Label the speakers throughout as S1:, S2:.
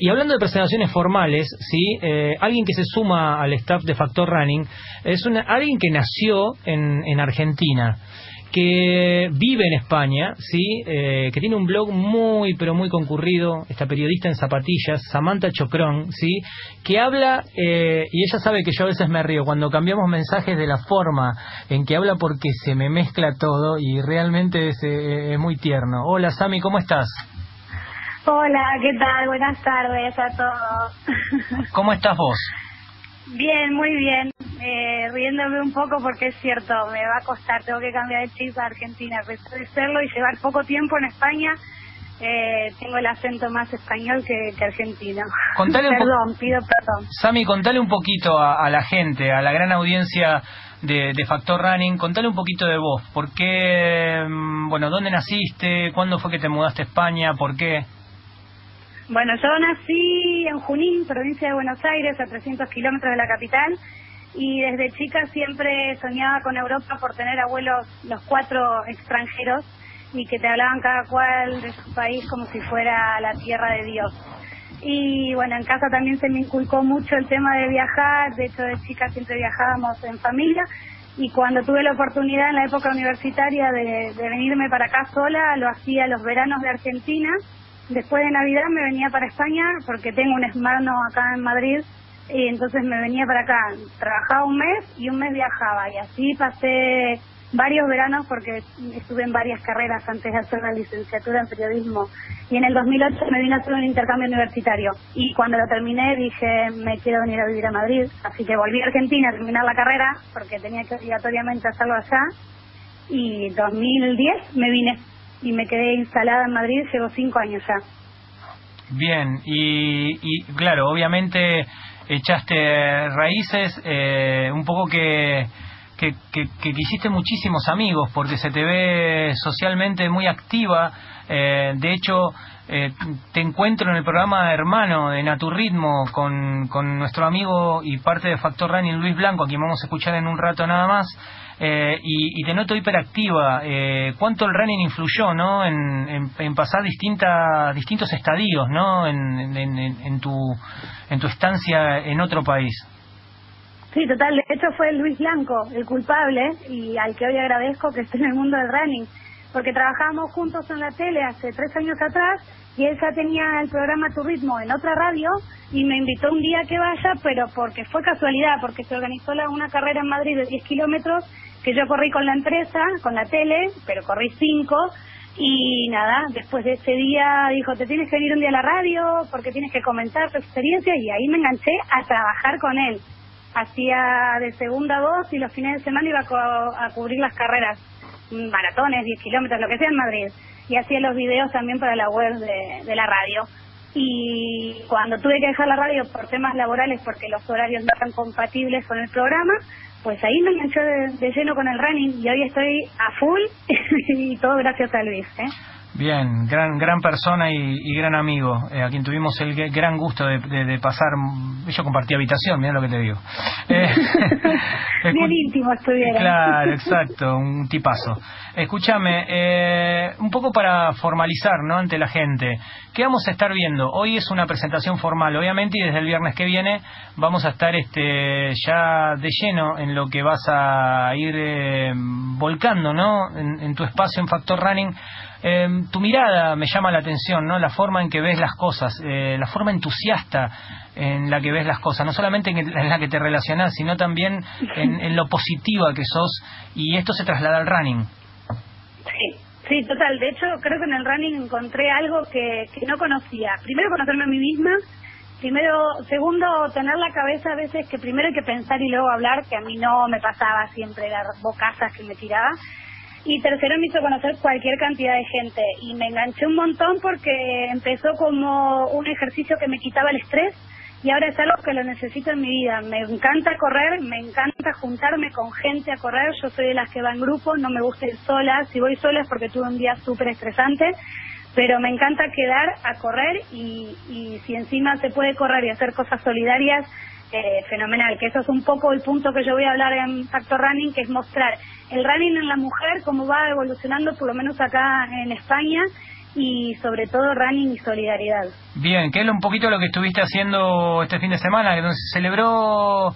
S1: Y hablando de presentaciones formales, sí, eh, alguien que se suma al staff de Factor Running es una, alguien que nació en, en Argentina, que vive en España, sí, eh, que tiene un blog muy pero muy concurrido, esta periodista en zapatillas, Samantha Chocrón, sí, que habla eh, y ella sabe que yo a veces me río cuando cambiamos mensajes de la forma en que habla porque se me mezcla todo y realmente es, eh, es muy tierno. Hola Sami, ¿cómo estás?
S2: Hola, ¿qué tal? Buenas tardes a todos.
S1: ¿Cómo estás vos?
S2: Bien, muy bien. Eh, riéndome un poco porque es cierto, me va a costar, tengo que cambiar de chip a Argentina, a pesar de serlo y llevar poco tiempo en España, eh, tengo el acento más español que, que argentino.
S1: Contale
S2: perdón, pido perdón.
S1: Sami, contale un poquito a, a la gente, a la gran audiencia de, de Factor Running, contale un poquito de vos. ¿Por qué, mm, bueno, dónde naciste? ¿Cuándo fue que te mudaste a España? ¿Por qué?
S2: Bueno, yo nací en Junín, provincia de Buenos Aires, a 300 kilómetros de la capital, y desde chica siempre soñaba con Europa por tener abuelos, los cuatro extranjeros, y que te hablaban cada cual de su país como si fuera la tierra de Dios. Y bueno, en casa también se me inculcó mucho el tema de viajar, de hecho de chica siempre viajábamos en familia, y cuando tuve la oportunidad en la época universitaria de, de venirme para acá sola, lo hacía los veranos de Argentina, Después de Navidad me venía para España porque tengo un hermano acá en Madrid y entonces me venía para acá. Trabajaba un mes y un mes viajaba y así pasé varios veranos porque estuve en varias carreras antes de hacer la licenciatura en periodismo. Y en el 2008 me vine a hacer un intercambio universitario. Y cuando lo terminé dije me quiero venir a vivir a Madrid así que volví a Argentina a terminar la carrera porque tenía que obligatoriamente hacerlo allá. Y 2010 me vine y me quedé instalada en Madrid, llevo cinco años ya.
S1: Bien, y, y claro, obviamente echaste raíces, eh, un poco que, que, que, que hiciste muchísimos amigos, porque se te ve socialmente muy activa. Eh, de hecho, eh, te encuentro en el programa Hermano de Naturritmo con, con nuestro amigo y parte de Factor Running, Luis Blanco, a quien vamos a escuchar en un rato nada más. Eh, y, te noto hiperactiva. Eh, ¿Cuánto el running influyó, no, en, en, pasar distinta, distintos estadios, no, en, en tu en tu estancia en otro país?
S2: Sí, total. De hecho fue Luis Blanco el culpable y al que hoy agradezco que esté en el mundo del running, porque trabajábamos juntos en la tele hace tres años atrás y él ya tenía el programa Tu Ritmo en otra radio y me invitó un día que vaya, pero porque fue casualidad, porque se organizó la- una carrera en Madrid de 10 kilómetros que yo corrí con la empresa, con la tele, pero corrí cinco y nada, después de ese día dijo, te tienes que venir un día a la radio porque tienes que comentar tu experiencia y ahí me enganché a trabajar con él. Hacía de segunda voz y los fines de semana iba a, co- a cubrir las carreras, maratones, 10 kilómetros, lo que sea en Madrid. Y hacía los videos también para la web de, de la radio. Y cuando tuve que dejar la radio por temas laborales, porque los horarios no eran compatibles con el programa, pues ahí me enganché de, de lleno con el running y hoy estoy a full y todo gracias a Luis. ¿eh?
S1: Bien, gran gran persona y, y gran amigo, eh, a quien tuvimos el gran gusto de, de- de pasar. mm, Yo compartí habitación, mira lo que te digo. Eh,
S2: Bien íntimo estuvieron.
S1: Claro, exacto, un tipazo. Escúchame, eh, un poco para formalizar, ¿no? Ante la gente, ¿qué vamos a estar viendo? Hoy es una presentación formal, obviamente, y desde el viernes que viene vamos a estar este ya de lleno en lo que vas a ir eh, volcando, ¿no? En, en tu espacio en Factor Running. Eh, tu mirada me llama la atención, ¿no? La forma en que ves las cosas, eh, la forma entusiasta en la que ves las cosas, no solamente en la que te relacionas, sino también en, en lo positiva que sos, y esto se traslada al running.
S2: Sí, sí, total. De hecho, creo que en el running encontré algo que, que no conocía. Primero, conocerme a mí misma. Primero, segundo, tener la cabeza a veces que primero hay que pensar y luego hablar, que a mí no me pasaba siempre, las bocazas que me tiraba. Y tercero, me hizo conocer cualquier cantidad de gente. Y me enganché un montón porque empezó como un ejercicio que me quitaba el estrés y ahora es algo que lo necesito en mi vida. Me encanta correr, me encanta juntarme con gente a correr. Yo soy de las que va en grupo, no me gusta ir sola. Si voy sola es porque tuve un día súper estresante, pero me encanta quedar a correr y, y si encima se puede correr y hacer cosas solidarias, eh, fenomenal. Que eso es un poco el punto que yo voy a hablar en Factor Running, que es mostrar el running en la mujer, cómo va evolucionando, por lo menos acá en España, y sobre todo running y solidaridad.
S1: Bien, ¿qué es un poquito lo que estuviste haciendo este fin de semana? Que se celebró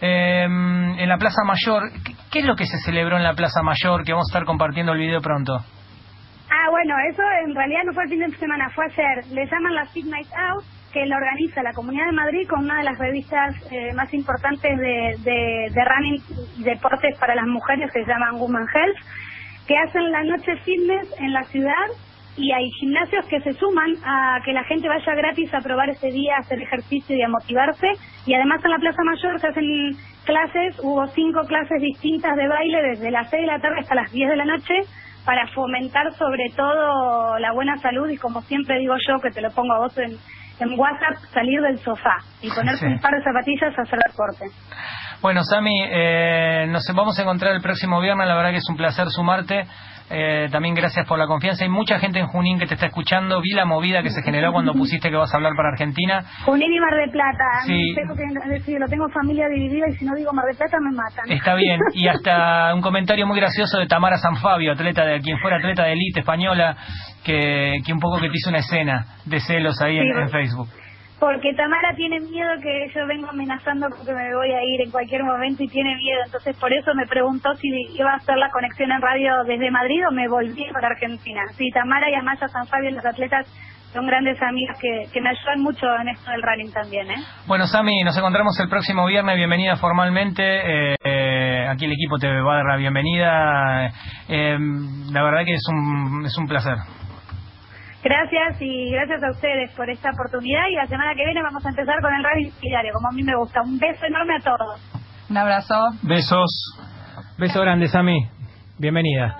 S1: eh, en la Plaza Mayor. ¿Qué, es lo que se celebró en la Plaza Mayor? Que vamos a estar compartiendo el video pronto.
S2: Bueno, eso en realidad no fue el fin de semana, fue ayer. Le llaman la Fit Night Out, que lo organiza la Comunidad de Madrid con una de las revistas eh, más importantes de, de, de running y deportes para las mujeres que se llaman Woman Health, que hacen la noche fitness en la ciudad y hay gimnasios que se suman a que la gente vaya gratis a probar ese día, a hacer ejercicio y a motivarse. Y además en la Plaza Mayor se hacen clases, hubo cinco clases distintas de baile desde las 6 de la tarde hasta las 10 de la noche para fomentar sobre todo la buena salud y como siempre digo yo, que te lo pongo a vos en, en WhatsApp, salir del sofá y ponerse un par de zapatillas a hacer deporte.
S1: Bueno, Sami, eh, nos vamos a encontrar el próximo viernes, la verdad que es un placer sumarte. Eh, también gracias por la confianza. Hay mucha gente en Junín que te está escuchando. Vi la movida que se generó cuando pusiste que vas a hablar para Argentina.
S2: Junín y Mar de Plata. Sí. Tengo que decir, lo tengo familia dividida y si no digo Mar de Plata me matan.
S1: Está bien. Y hasta un comentario muy gracioso de Tamara Sanfabio, atleta de quien fuera atleta de élite española, que, que un poco que te hizo una escena de celos ahí en Facebook
S2: porque Tamara tiene miedo que yo venga amenazando porque me voy a ir en cualquier momento y tiene miedo. Entonces, por eso me preguntó si iba a hacer la conexión en radio desde Madrid o me volví para Argentina. Sí, Tamara y Amaya San Fabio, los atletas, son grandes amigas que, que me ayudan mucho en esto del running también. ¿eh?
S1: Bueno, Sami, nos encontramos el próximo viernes. Bienvenida formalmente. Eh, eh, aquí el equipo te va a dar la bienvenida. Eh, la verdad que es un, es un placer.
S2: Gracias y gracias a ustedes por esta oportunidad y la semana que viene vamos a empezar con el radio diario, como a mí me gusta. Un beso enorme a todos.
S3: Un abrazo.
S1: Besos. Beso grande, Sami. Bienvenida.